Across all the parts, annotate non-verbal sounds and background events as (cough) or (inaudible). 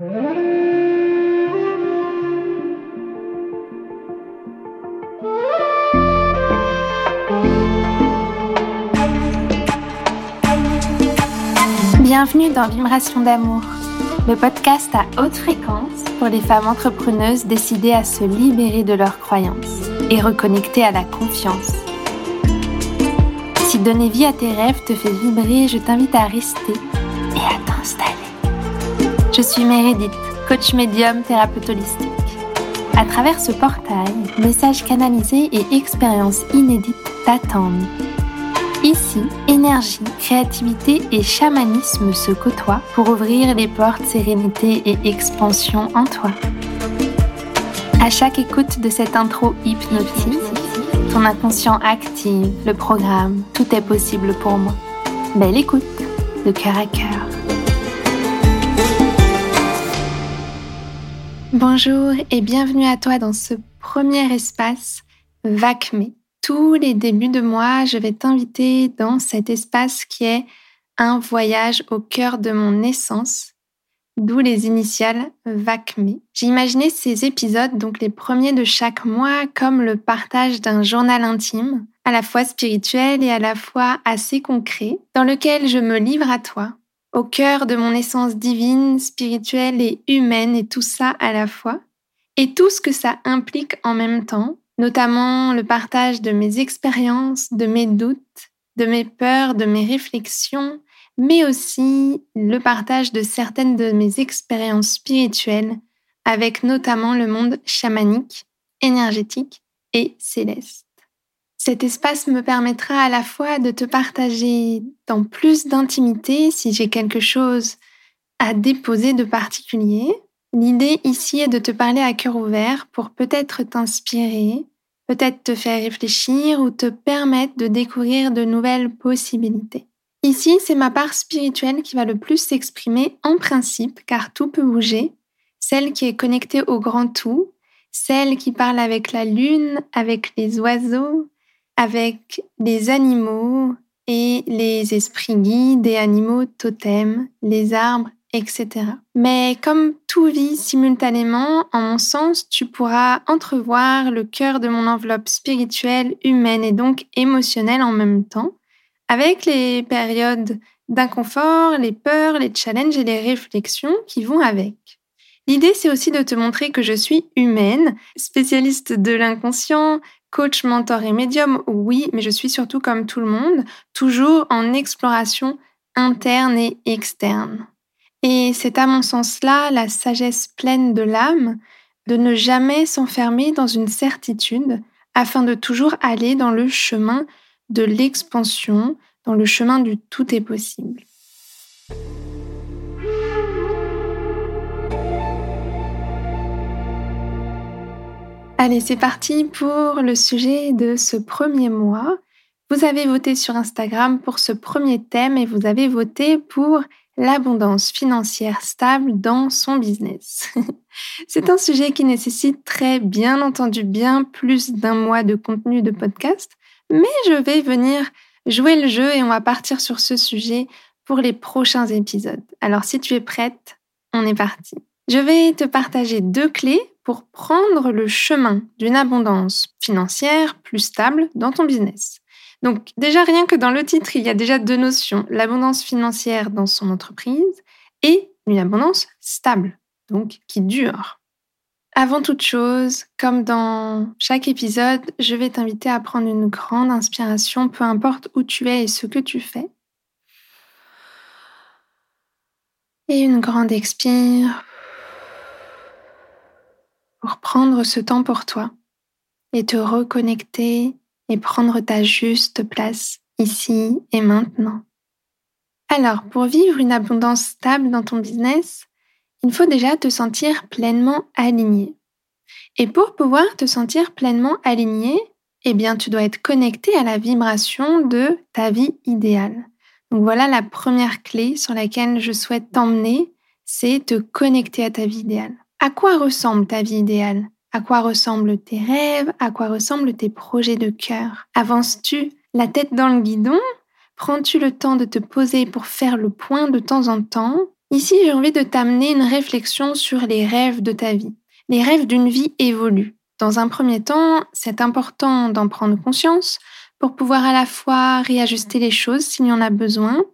Bienvenue dans Vibration d'amour, le podcast à haute fréquence pour les femmes entrepreneuses décidées à se libérer de leurs croyances et reconnecter à la confiance. Si donner vie à tes rêves te fait vibrer, je t'invite à rester et à t'installer. Je suis Meredith, coach médium thérapeute holistique. À travers ce portail, messages canalisés et expériences inédites t'attendent Ici, énergie, créativité et chamanisme se côtoient pour ouvrir les portes sérénité et expansion en toi. À chaque écoute de cette intro hypnotique, ton inconscient active le programme Tout est possible pour moi. Belle écoute, de cœur à cœur. Bonjour et bienvenue à toi dans ce premier espace VACME tous les débuts de mois, je vais t'inviter dans cet espace qui est un voyage au cœur de mon essence, d'où les initiales VACME. J'ai imaginé ces épisodes, donc les premiers de chaque mois, comme le partage d'un journal intime, à la fois spirituel et à la fois assez concret, dans lequel je me livre à toi, au cœur de mon essence divine, spirituelle et humaine, et tout ça à la fois, et tout ce que ça implique en même temps, notamment le partage de mes expériences, de mes doutes, de mes peurs, de mes réflexions, mais aussi le partage de certaines de mes expériences spirituelles avec notamment le monde chamanique, énergétique et céleste. Cet espace me permettra à la fois de te partager dans plus d'intimité si j'ai quelque chose à déposer de particulier, L'idée ici est de te parler à cœur ouvert pour peut-être t'inspirer, peut-être te faire réfléchir ou te permettre de découvrir de nouvelles possibilités. Ici, c'est ma part spirituelle qui va le plus s'exprimer en principe, car tout peut bouger, celle qui est connectée au grand tout, celle qui parle avec la lune, avec les oiseaux, avec les animaux et les esprits guides des animaux totems, les arbres etc. Mais comme tout vit simultanément, en mon sens, tu pourras entrevoir le cœur de mon enveloppe spirituelle, humaine et donc émotionnelle en même temps, avec les périodes d'inconfort, les peurs, les challenges et les réflexions qui vont avec. L'idée, c'est aussi de te montrer que je suis humaine, spécialiste de l'inconscient, coach, mentor et médium, oui, mais je suis surtout comme tout le monde, toujours en exploration interne et externe. Et c'est à mon sens là la sagesse pleine de l'âme de ne jamais s'enfermer dans une certitude afin de toujours aller dans le chemin de l'expansion, dans le chemin du tout est possible. Allez, c'est parti pour le sujet de ce premier mois. Vous avez voté sur Instagram pour ce premier thème et vous avez voté pour l'abondance financière stable dans son business. (laughs) C'est un sujet qui nécessite très bien entendu bien plus d'un mois de contenu de podcast, mais je vais venir jouer le jeu et on va partir sur ce sujet pour les prochains épisodes. Alors si tu es prête, on est parti. Je vais te partager deux clés pour prendre le chemin d'une abondance financière plus stable dans ton business. Donc déjà, rien que dans le titre, il y a déjà deux notions, l'abondance financière dans son entreprise et une abondance stable, donc qui dure. Avant toute chose, comme dans chaque épisode, je vais t'inviter à prendre une grande inspiration, peu importe où tu es et ce que tu fais. Et une grande expire prendre ce temps pour toi et te reconnecter et prendre ta juste place ici et maintenant. Alors, pour vivre une abondance stable dans ton business, il faut déjà te sentir pleinement aligné. Et pour pouvoir te sentir pleinement aligné, eh bien, tu dois être connecté à la vibration de ta vie idéale. Donc voilà la première clé sur laquelle je souhaite t'emmener, c'est te connecter à ta vie idéale. À quoi ressemble ta vie idéale? À quoi ressemblent tes rêves? À quoi ressemblent tes projets de cœur? Avances-tu la tête dans le guidon? Prends-tu le temps de te poser pour faire le point de temps en temps? Ici, j'ai envie de t'amener une réflexion sur les rêves de ta vie. Les rêves d'une vie évoluent. Dans un premier temps, c'est important d'en prendre conscience pour pouvoir à la fois réajuster les choses s'il y en a besoin,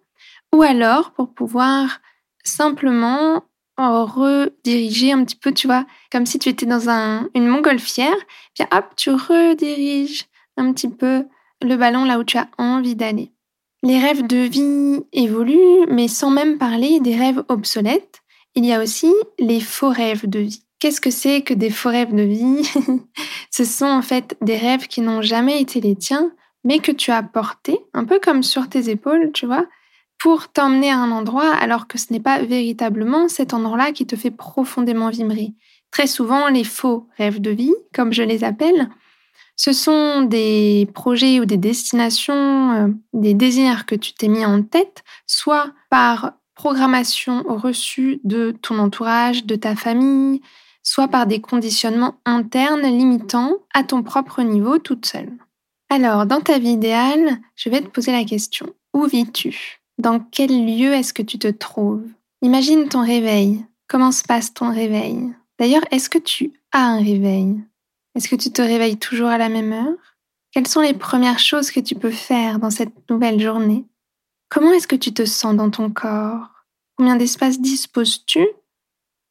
ou alors pour pouvoir simplement rediriger un petit peu, tu vois, comme si tu étais dans un, une montgolfière, puis hop, tu rediriges un petit peu le ballon là où tu as envie d'aller. Les rêves de vie évoluent, mais sans même parler des rêves obsolètes. Il y a aussi les faux rêves de vie. Qu'est-ce que c'est que des faux rêves de vie? (laughs) Ce sont en fait des rêves qui n'ont jamais été les tiens, mais que tu as portés, un peu comme sur tes épaules, tu vois, pour t'emmener à un endroit alors que ce n'est pas véritablement cet endroit-là qui te fait profondément vibrer. Très souvent, les faux rêves de vie, comme je les appelle, ce sont des projets ou des destinations, euh, des désirs que tu t'es mis en tête, soit par programmation reçue de ton entourage, de ta famille, soit par des conditionnements internes limitants à ton propre niveau toute seule. Alors, dans ta vie idéale, je vais te poser la question, où vis-tu? Dans quel lieu est-ce que tu te trouves? Imagine ton réveil. Comment se passe ton réveil? D'ailleurs, est-ce que tu as un réveil? Est-ce que tu te réveilles toujours à la même heure? Quelles sont les premières choses que tu peux faire dans cette nouvelle journée? Comment est-ce que tu te sens dans ton corps? Combien d'espace disposes-tu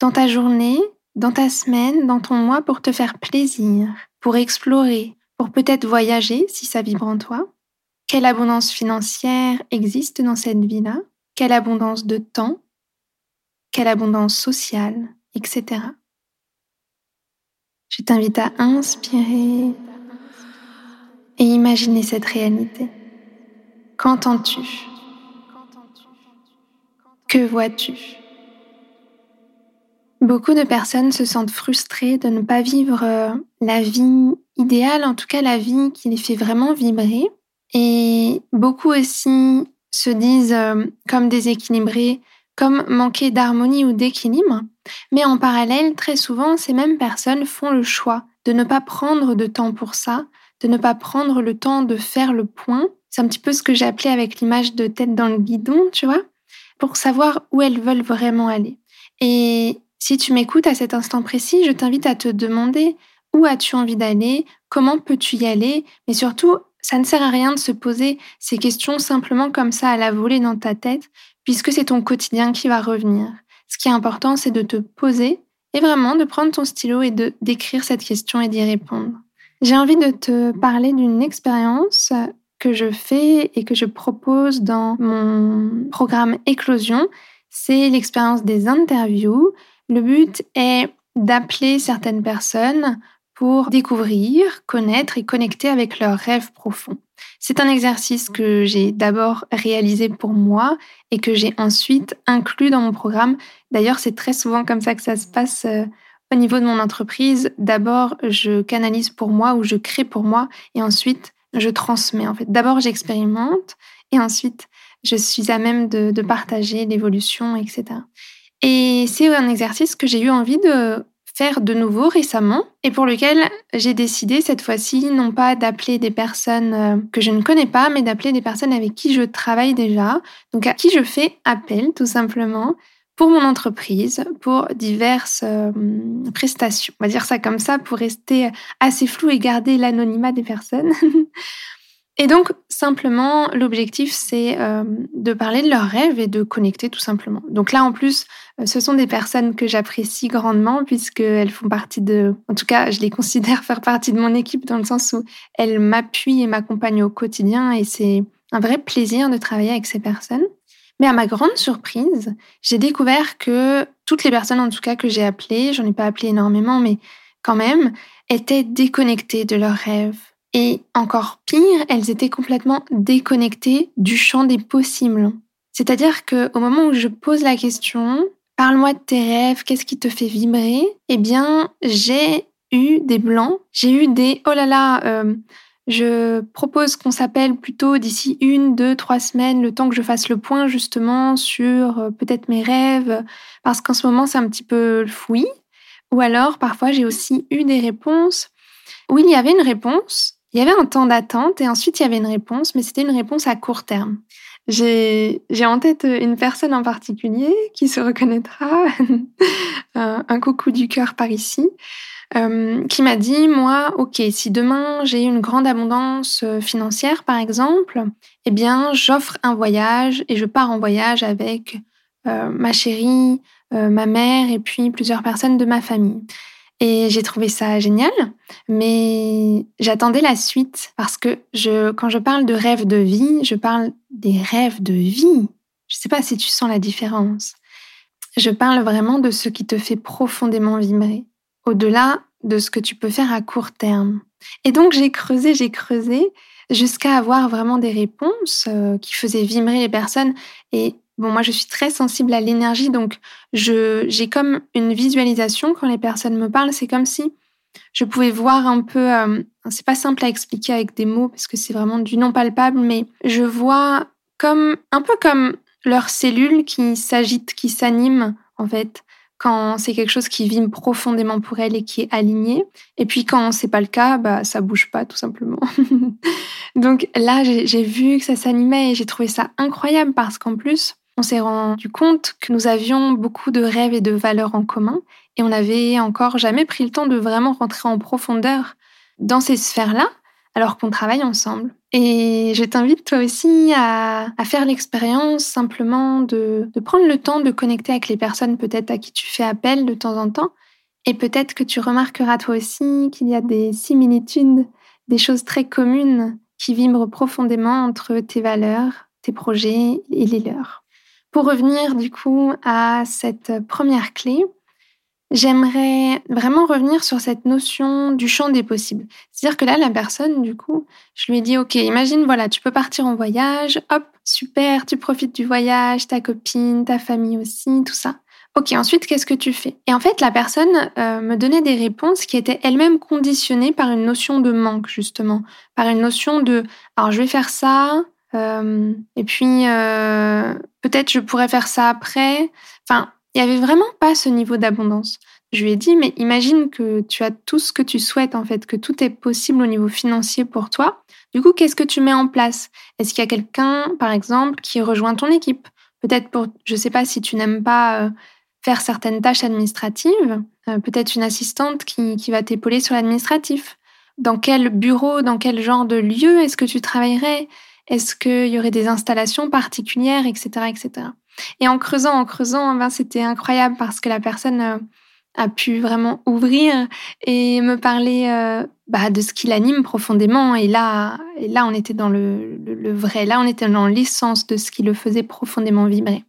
dans ta journée, dans ta semaine, dans ton mois pour te faire plaisir, pour explorer, pour peut-être voyager si ça vibre en toi? Quelle abondance financière existe dans cette vie-là? Quelle abondance de temps? Quelle abondance sociale, etc. Je t'invite à inspirer et imaginer cette réalité. Qu'entends-tu? Que vois-tu? Beaucoup de personnes se sentent frustrées de ne pas vivre euh, la vie idéale, en tout cas la vie qui les fait vraiment vibrer. Et beaucoup aussi se disent euh, comme déséquilibrés, comme manquer d'harmonie ou d'équilibre. Mais en parallèle, très souvent, ces mêmes personnes font le choix de ne pas prendre de temps pour ça, de ne pas prendre le temps de faire le point. C'est un petit peu ce que j'ai appelé avec l'image de tête dans le guidon, tu vois, pour savoir où elles veulent vraiment aller. Et si tu m'écoutes à cet instant précis, je t'invite à te demander où as-tu envie d'aller, comment peux-tu y aller, mais surtout, ça ne sert à rien de se poser ces questions simplement comme ça à la volée dans ta tête, puisque c'est ton quotidien qui va revenir. Ce qui est important, c'est de te poser et vraiment de prendre ton stylo et de d'écrire cette question et d'y répondre. J'ai envie de te parler d'une expérience que je fais et que je propose dans mon programme Éclosion. C'est l'expérience des interviews. Le but est d'appeler certaines personnes pour découvrir, connaître et connecter avec leurs rêves profonds. C'est un exercice que j'ai d'abord réalisé pour moi et que j'ai ensuite inclus dans mon programme. D'ailleurs, c'est très souvent comme ça que ça se passe euh, au niveau de mon entreprise. D'abord, je canalise pour moi ou je crée pour moi et ensuite, je transmets. En fait, d'abord, j'expérimente et ensuite, je suis à même de, de partager l'évolution, etc. Et c'est un exercice que j'ai eu envie de faire de nouveau récemment et pour lequel j'ai décidé cette fois-ci non pas d'appeler des personnes euh, que je ne connais pas, mais d'appeler des personnes avec qui je travaille déjà, donc à qui je fais appel tout simplement pour mon entreprise, pour diverses euh, prestations. On va dire ça comme ça pour rester assez flou et garder l'anonymat des personnes. (laughs) Et donc, simplement, l'objectif, c'est euh, de parler de leurs rêves et de connecter tout simplement. Donc là, en plus, euh, ce sont des personnes que j'apprécie grandement puisqu'elles font partie de... En tout cas, je les considère (laughs) faire partie de mon équipe dans le sens où elles m'appuient et m'accompagnent au quotidien et c'est un vrai plaisir de travailler avec ces personnes. Mais à ma grande surprise, j'ai découvert que toutes les personnes, en tout cas, que j'ai appelées, j'en ai pas appelé énormément, mais quand même, étaient déconnectées de leurs rêves et encore pire, elles étaient complètement déconnectées du champ des possibles. C'est-à-dire que au moment où je pose la question, parle-moi de tes rêves, qu'est-ce qui te fait vibrer Eh bien, j'ai eu des blancs, j'ai eu des oh là là, euh, je propose qu'on s'appelle plutôt d'ici une, deux, trois semaines, le temps que je fasse le point justement sur euh, peut-être mes rêves, parce qu'en ce moment c'est un petit peu le. Ou alors parfois j'ai aussi eu des réponses où il y avait une réponse il y avait un temps d'attente et ensuite il y avait une réponse, mais c'était une réponse à court terme. j'ai en tête une personne en particulier qui se reconnaîtra, (laughs) un coucou du cœur par ici, euh, qui m'a dit, moi, ok, si demain j'ai une grande abondance euh, financière, par exemple, eh bien, j'offre un voyage et je pars en voyage avec euh, ma chérie, ma mère et puis plusieurs personnes de ma famille. Et j'ai trouvé ça génial, mais j'attendais la suite parce que je, quand je parle de rêve de vie, je parle des rêves de vie. Je ne sais pas si tu sens la différence. Je parle vraiment de ce qui te fait profondément vibrer au-delà de ce que tu peux faire à court terme. Et donc j'ai creusé, j'ai creusé jusqu'à avoir vraiment des réponses euh, qui faisaient vibrer les personnes. Et bon, moi je suis très sensible à l'énergie, donc j'ai comme une visualisation quand les personnes me parlent. C'est comme si je pouvais voir un peu. Euh, c'est pas simple à expliquer avec des mots parce que c'est vraiment du non palpable, mais je vois comme un peu comme leurs cellules qui s'agitent, qui s'animent en fait quand c'est quelque chose qui vibre profondément pour elle et qui est aligné. Et puis quand c'est pas le cas, bah ça bouge pas tout simplement. (laughs) Donc là, j'ai vu que ça s'animait et j'ai trouvé ça incroyable parce qu'en plus, on s'est rendu compte que nous avions beaucoup de rêves et de valeurs en commun et on n'avait encore jamais pris le temps de vraiment rentrer en profondeur dans ces sphères-là alors qu'on travaille ensemble. Et je t'invite toi aussi à, faire l'expérience simplement de, prendre le temps de connecter avec les personnes peut-être à qui tu fais appel de temps en temps. Et peut-être que tu remarqueras toi aussi qu'il y a des similitudes, des choses très communes qui vibrent profondément entre tes valeurs, tes projets et les leurs. Pour revenir du coup à cette première clé, J'aimerais vraiment revenir sur cette notion du champ des possibles. C'est-à-dire que là, la personne, du coup, je lui ai dit, OK, imagine, voilà, tu peux partir en voyage, hop, super, tu profites du voyage, ta copine, ta famille aussi, tout ça. Ok, ensuite, qu'est-ce que tu fais? Et en fait, la personne euh, me donnait des réponses qui étaient elles-mêmes conditionnées par une notion de manque, justement, par une notion de, alors je vais faire ça, euh, et puis euh, peut-être je pourrais faire ça après. Enfin, il n'y avait vraiment pas ce niveau d'abondance. Je lui ai dit, mais imagine que tu as tout ce que tu souhaites, en fait, que tout est possible au niveau financier pour toi. Du coup, qu'est-ce que tu mets en place? Est-ce qu'il y a quelqu'un, par exemple, qui rejoint ton équipe? Peut-être pour, je ne sais pas si tu n'aimes pas euh, faire certaines tâches administratives, peut-être une assistante qui, qui va t'épauler sur l'administratif. Dans quel bureau, dans quel genre de lieu est-ce que tu travaillerais? Est-ce qu'il y aurait des installations particulières, etc., etc. Et en creusant, en creusant, ben, c'était incroyable parce que la personne euh, a pu vraiment ouvrir et me parler euh, bah, de ce qui l'anime profondément. Et là, et là, on était dans le, le, vrai. Là, on était dans l'essence de ce qui le faisait profondément vibrer.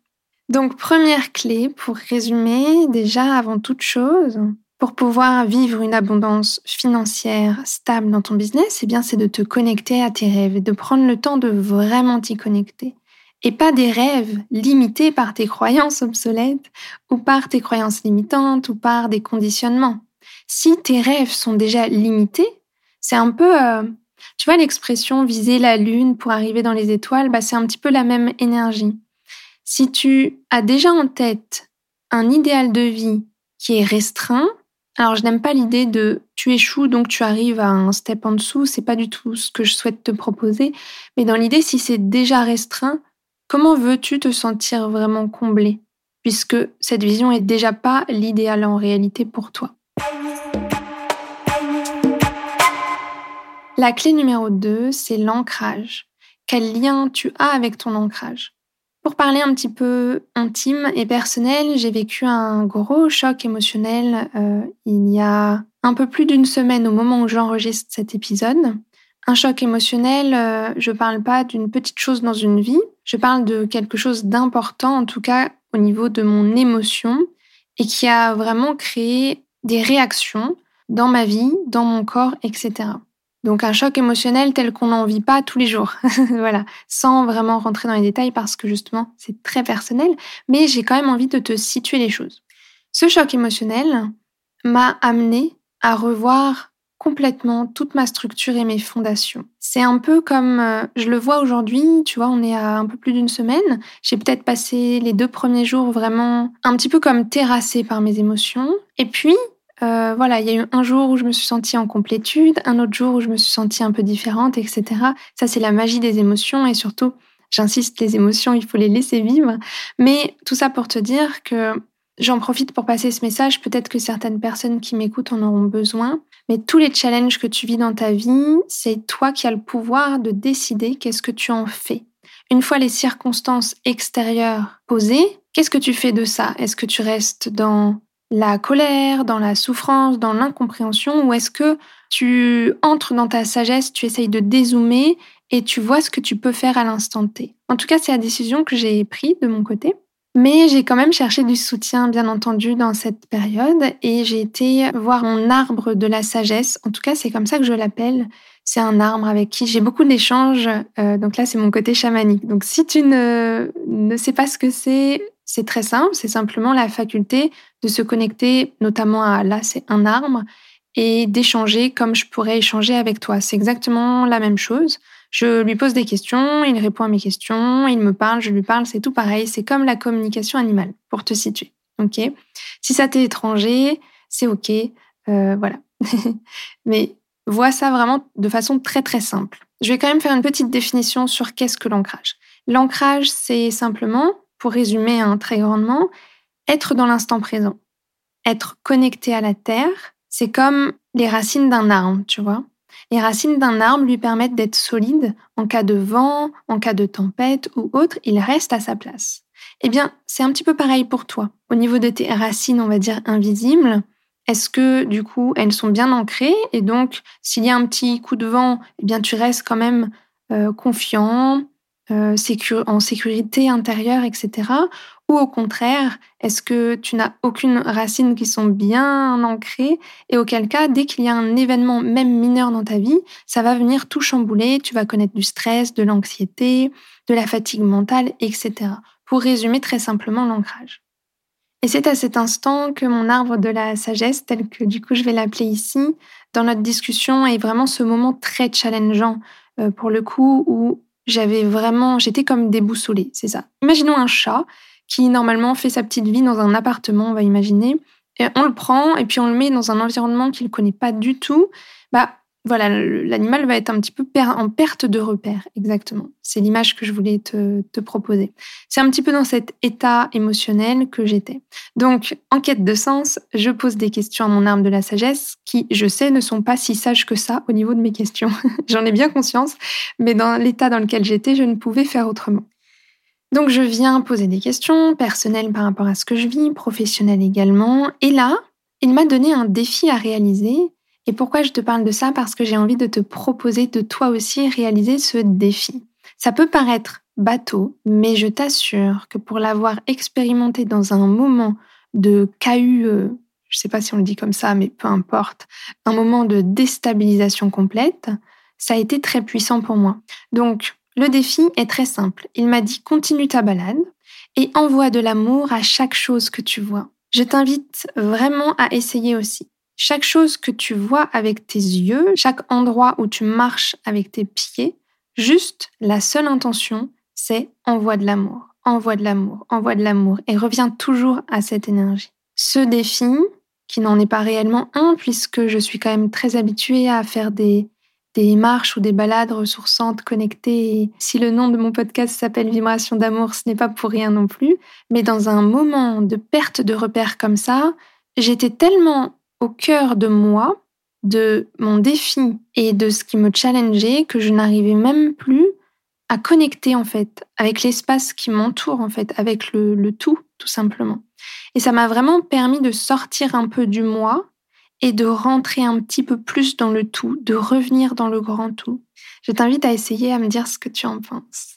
Donc, première clé pour résumer, déjà avant toute chose, pour pouvoir vivre une abondance financière stable dans ton business, eh bien, c'est de te connecter à tes rêves et de prendre le temps de vraiment t'y connecter et pas des rêves limités par tes croyances obsolètes ou par tes croyances limitantes ou par des conditionnements. Si tes rêves sont déjà limités, c'est un peu, euh, tu vois l'expression viser la lune pour arriver dans les étoiles, bah c'est un petit peu la même énergie. Si tu as déjà en tête un idéal de vie qui est restreint, alors je n'aime pas l'idée de tu échoues donc tu arrives à un step en dessous, c'est pas du tout ce que je souhaite te proposer, mais dans l'idée si c'est déjà restreint, Comment veux-tu te sentir vraiment comblé puisque cette vision est déjà pas l'idéal en réalité pour toi? La clé numéro 2, c'est l'ancrage. Quel lien tu as avec ton ancrage? Pour parler un petit peu intime et personnel, j'ai vécu un gros choc émotionnel euh, il y a un peu plus d'une semaine au moment où j'enregistre cet épisode. Un choc émotionnel, euh, je parle pas d'une petite chose dans une vie, je parle de quelque chose d'important, en tout cas au niveau de mon émotion, et qui a vraiment créé des réactions dans ma vie, dans mon corps, etc. Donc un choc émotionnel tel qu'on n'en vit pas tous les jours, (laughs) voilà, sans vraiment rentrer dans les détails parce que justement c'est très personnel, mais j'ai quand même envie de te situer les choses. Ce choc émotionnel m'a amené à revoir complètement toute ma structure et mes fondations. C'est un peu comme, euh, je le vois aujourd'hui, tu vois, on est à un peu plus d'une semaine. J'ai peut-être passé les deux premiers jours vraiment un petit peu comme terrassée par mes émotions. Et puis, euh, voilà, il y a eu un jour où je me suis sentie en complétude, un autre jour où je me suis sentie un peu différente, etc. Ça, c'est la magie des émotions et surtout, J'insiste, les émotions, il faut les laisser vivre. Mais tout ça pour te dire que j'en profite pour passer ce message. Peut-être que certaines personnes qui m'écoutent en auront besoin. Mais tous les challenges que tu vis dans ta vie, c'est toi qui as le pouvoir de décider qu'est-ce que tu en fais. Une fois les circonstances extérieures posées, qu'est-ce que tu fais de ça? Est-ce que tu restes dans la colère, dans la souffrance, dans l'incompréhension, ou est-ce que tu entres dans ta sagesse, tu essayes de dézoomer et tu vois ce que tu peux faire à l'instant T? En tout cas, c'est la décision que j'ai prise de mon côté. Mais j'ai quand même cherché du soutien, bien entendu, dans cette période et j'ai été voir mon arbre de la sagesse. En tout cas, c'est comme ça que je l'appelle. C'est un arbre avec qui j'ai beaucoup d'échanges. Euh, donc là, c'est mon côté chamanique. Donc si tu ne, ne sais pas ce que c'est, c'est très simple. C'est simplement la faculté de se connecter, notamment à là, c'est un arbre, et d'échanger comme je pourrais échanger avec toi. C'est exactement la même chose. Je lui pose des questions, il répond à mes questions, il me parle, je lui parle, c'est tout pareil. C'est comme la communication animale, pour te situer. Ok? Si ça t'est étranger, c'est ok. Euh, voilà. (laughs) Mais vois ça vraiment de façon très très simple. Je vais quand même faire une petite définition sur qu'est-ce que l'ancrage. L'ancrage, c'est simplement, pour résumer un très grandement, être dans l'instant présent. Être connecté à la terre, c'est comme les racines d'un arbre, tu vois. Les racines d'un arbre lui permettent d'être solide en cas de vent, en cas de tempête ou autre, il reste à sa place. Eh bien, c'est un petit peu pareil pour toi. Au niveau de tes racines, on va dire invisibles, est-ce que du coup elles sont bien ancrées? Et donc s'il y a un petit coup de vent, eh bien tu restes quand même euh, confiant, euh, en sécurité intérieure, etc. Ou au contraire, est-ce que tu n'as aucune racine qui sont bien ancrées et auquel cas, dès qu'il y a un événement même mineur dans ta vie, ça va venir tout chambouler, tu vas connaître du stress, de l'anxiété, de la fatigue mentale, etc. Pour résumer très simplement l'ancrage. Et c'est à cet instant que mon arbre de la sagesse, tel que du coup je vais l'appeler ici, dans notre discussion, est vraiment ce moment très challengeant euh, pour le coup où j'avais vraiment, j'étais comme déboussolée, c'est ça. Imaginons un chat qui normalement fait sa petite vie dans un appartement, on va imaginer. Et on le prend et puis on le met dans un environnement qu'il ne connaît pas du tout. Bah voilà, l'animal va être un petit peu en perte de repère, exactement. C'est l'image que je voulais te, te proposer. C'est un petit peu dans cet état émotionnel que j'étais. Donc, en quête de sens, je pose des questions à mon arme de la sagesse qui, je sais, ne sont pas si sages que ça au niveau de mes questions. (laughs) J'en ai bien conscience, mais dans l'état dans lequel j'étais, je ne pouvais faire autrement. Donc je viens poser des questions personnelles par rapport à ce que je vis, professionnelles également. Et là, il m'a donné un défi à réaliser. Et pourquoi je te parle de ça? Parce que j'ai envie de te proposer de toi aussi réaliser ce défi. Ça peut paraître bateau, mais je t'assure que pour l'avoir expérimenté dans un moment de KU, je ne sais pas si on le dit comme ça, mais peu importe, un moment de déstabilisation complète, ça a été très puissant pour moi. Donc, le défi est très simple. Il m'a dit continue ta balade et envoie de l'amour à chaque chose que tu vois. Je t'invite vraiment à essayer aussi. Chaque chose que tu vois avec tes yeux, chaque endroit où tu marches avec tes pieds, juste la seule intention, c'est envoie de l'amour, envoie de l'amour, envoie de l'amour et reviens toujours à cette énergie. Ce défi, qui n'en est pas réellement un puisque je suis quand même très habituée à faire des des marches ou des balades ressourçantes, connectées. si le nom de mon podcast s'appelle Vibration d'amour, ce n'est pas pour rien non plus. Mais dans un moment de perte de repères comme ça, j'étais tellement au cœur de moi, de mon défi et de ce qui me challengeait que je n'arrivais même plus à connecter en fait avec l'espace qui m'entoure en fait, avec le, le tout tout simplement. Et ça m'a vraiment permis de sortir un peu du moi et de rentrer un petit peu plus dans le tout, de revenir dans le grand tout. Je t'invite à essayer à me dire ce que tu en penses.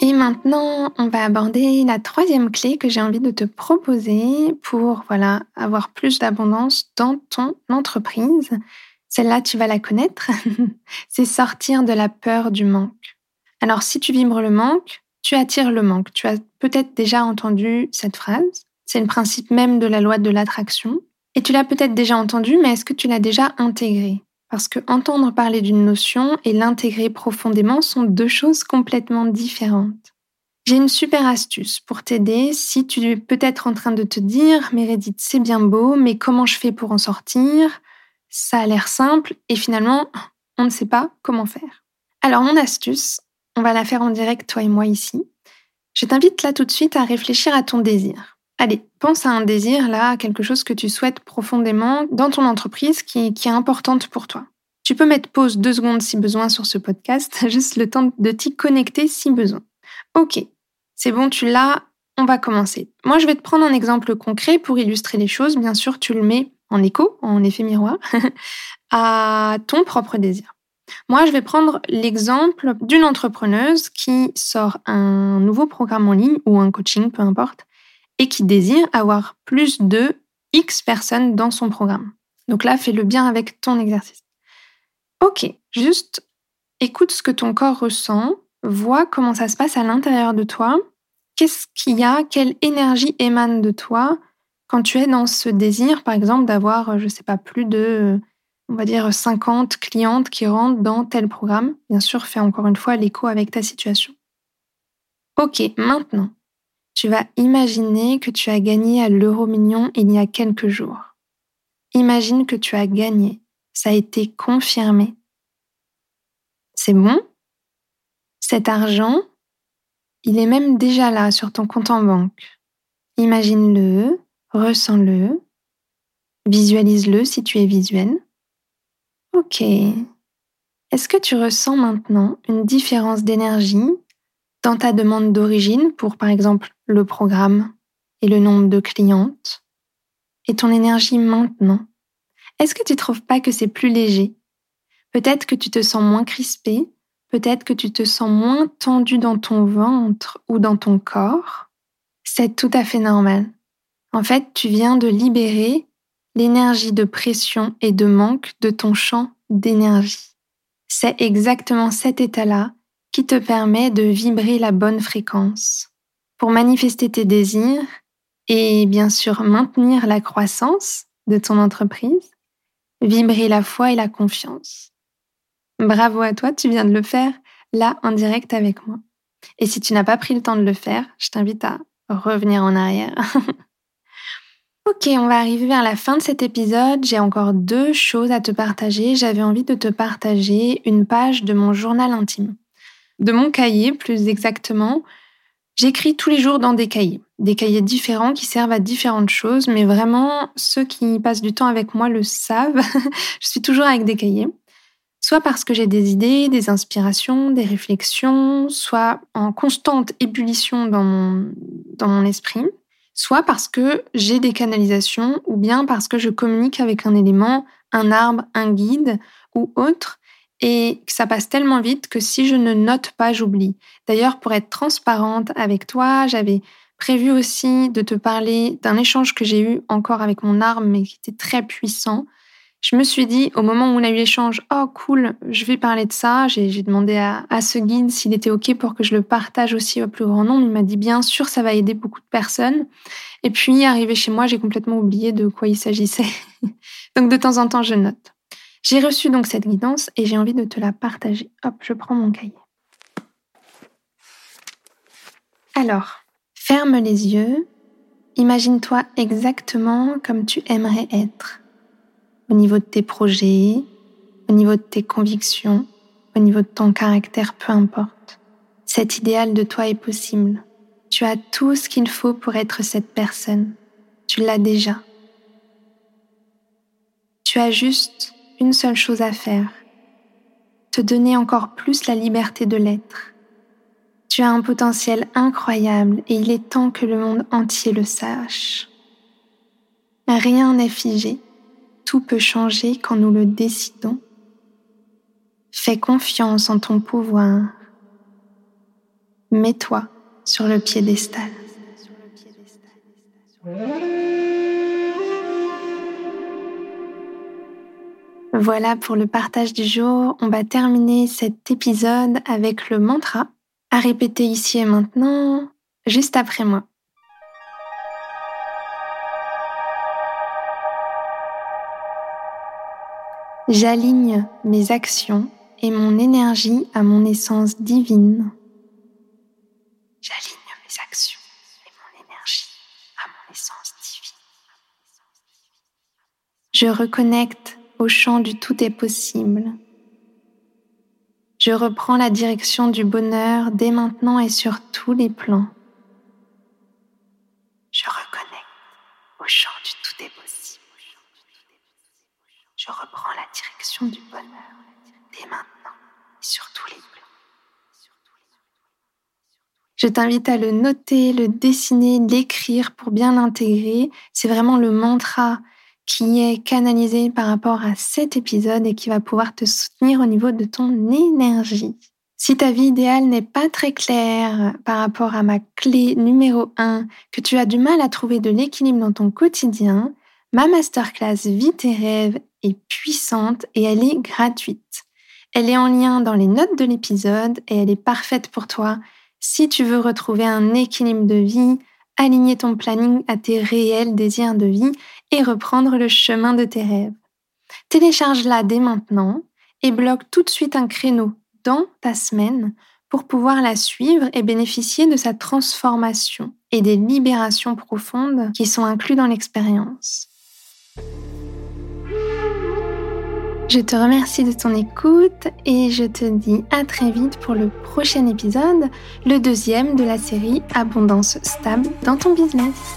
Et maintenant, on va aborder la troisième clé que j'ai envie de te proposer pour voilà, avoir plus d'abondance dans ton entreprise. Celle-là, tu vas la connaître. (laughs) C'est sortir de la peur du manque. Alors, si tu vibres le manque, tu attires le manque. Tu as peut-être déjà entendu cette phrase. C'est le principe même de la loi de l'attraction. Et tu l'as peut-être déjà entendu, mais est-ce que tu l'as déjà intégré Parce que entendre parler d'une notion et l'intégrer profondément sont deux choses complètement différentes. J'ai une super astuce pour t'aider si tu es peut-être en train de te dire Meredith, c'est bien beau, mais comment je fais pour en sortir? Ça a l'air simple et finalement, on ne sait pas comment faire. Alors mon astuce, on va la faire en direct toi et moi ici. Je t'invite là tout de suite à réfléchir à ton désir. Allez, pense à un désir là, quelque chose que tu souhaites profondément dans ton entreprise qui, qui est importante pour toi. Tu peux mettre pause deux secondes si besoin sur ce podcast, (laughs) juste le temps de t'y connecter si besoin. Ok, c'est bon, tu l'as, on va commencer. Moi, je vais te prendre un exemple concret pour illustrer les choses. Bien sûr, tu le mets en écho, en effet miroir, (laughs) à ton propre désir. Moi, je vais prendre l'exemple d'une entrepreneuse qui sort un nouveau programme en ligne ou un coaching, peu importe, et qui désire avoir plus de X personnes dans son programme. Donc là, fais le bien avec ton exercice. Ok, juste écoute ce que ton corps ressent, vois comment ça se passe à l'intérieur de toi, qu'est-ce qu'il y a, quelle énergie émane de toi quand tu es dans ce désir, par exemple, d'avoir, je ne sais pas, plus de, on va dire, 50 clientes qui rentrent dans tel programme? Bien sûr, fais encore une fois l'écho avec ta situation. Ok, maintenant, tu vas imaginer que tu as gagné à l'euro million il y a quelques jours. Imagine que tu as gagné ça a été confirmé. C'est bon? Cet argent, il est même déjà là sur ton compte en banque. Imagine-le, ressens-le, visualise-le si tu es visuel. Ok. Est-ce que tu ressens maintenant une différence d'énergie? Dans ta demande d'origine pour par exemple le programme et le nombre de clientes et ton énergie maintenant est-ce que tu trouves pas que c'est plus léger? Peut-être que tu te sens moins crispé, peut-être que tu te sens moins tendu dans ton ventre ou dans ton corps. C'est tout à fait normal. En fait, tu viens de libérer l'énergie de pression et de manque de ton champ d'énergie. C'est exactement cet état-là qui te permet de vibrer la bonne fréquence. Pour manifester tes désirs et bien sûr maintenir la croissance de ton entreprise, vibrer la foi et la confiance. Bravo à toi, tu viens de le faire là en direct avec moi. Et si tu n'as pas pris le temps de le faire, je t'invite à revenir en arrière. (laughs) ok, on va arriver vers la fin de cet épisode. J'ai encore deux choses à te partager. J'avais envie de te partager une page de mon journal intime. De mon cahier, plus exactement, J'écris tous les jours dans des cahiers, des cahiers différents qui servent à différentes choses, mais vraiment, ceux qui passent du temps avec moi le savent. (laughs) je suis toujours avec des cahiers, soit parce que j'ai des idées, des inspirations, des réflexions, soit en constante ébullition dans mon, dans mon esprit, soit parce que j'ai des canalisations, ou bien parce que je communique avec un élément, un arbre, un guide ou autre, et que ça passe tellement vite que si je ne note pas, j'oublie. D'ailleurs, pour être transparente avec toi, j'avais prévu aussi de te parler d'un échange que j'ai eu encore avec mon arme, mais qui était très puissant. Je me suis dit, au moment où on a eu l'échange, oh cool, je vais parler de ça. J'ai demandé à, à, ce guide s'il était OK pour que je le partage aussi au plus grand nombre. Il m'a dit, bien sûr, ça va aider beaucoup de personnes. Et puis, arrivé chez moi, j'ai complètement oublié de quoi il s'agissait. (laughs) Donc, de temps en temps, je note. J'ai reçu donc cette guidance et j'ai envie de te la partager. Hop, je prends mon cahier. Alors, ferme les yeux, imagine-toi exactement comme tu aimerais être, au niveau de tes projets, au niveau de tes convictions, au niveau de ton caractère, peu importe. Cet idéal de toi est possible. Tu as tout ce qu'il faut pour être cette personne. Tu l'as déjà. Tu as juste une seule chose à faire, te donner encore plus la liberté de l'être. Tu as un potentiel incroyable et il est temps que le monde entier le sache. Rien n'est figé, tout peut changer quand nous le décidons. Fais confiance en ton pouvoir. Mets-toi sur le piédestal. Voilà pour le partage du jour. On va terminer cet épisode avec le mantra à répéter ici et maintenant, juste après moi. J'aligne mes actions et mon énergie à mon essence divine. J'aligne mes actions et mon énergie à mon essence divine. Je reconnecte au champ du tout est possible. Je reprends la direction du bonheur dès maintenant et sur tous les plans. Je reconnais au champ du tout est possible. Je reprends la direction du bonheur dès maintenant et sur tous les plans. Je t'invite à le noter, le dessiner, l'écrire pour bien l'intégrer. C'est vraiment le mantra qui est canalisé par rapport à cet épisode et qui va pouvoir te soutenir au niveau de ton énergie. Si ta vie idéale n'est pas très claire par rapport à ma clé numéro 1, que tu as du mal à trouver de l'équilibre dans ton quotidien, ma masterclass Vie tes rêves est puissante et elle est gratuite. Elle est en lien dans les notes de l'épisode et elle est parfaite pour toi si tu veux retrouver un équilibre de vie, aligner ton planning à tes réels désirs de vie et reprendre le chemin de tes rêves. Télécharge-la dès maintenant et bloque tout de suite un créneau dans ta semaine pour pouvoir la suivre et bénéficier de sa transformation et des libérations profondes qui sont incluses dans l'expérience. Je te remercie de ton écoute et je te dis à très vite pour le prochain épisode, le deuxième de la série Abondance stable dans ton business.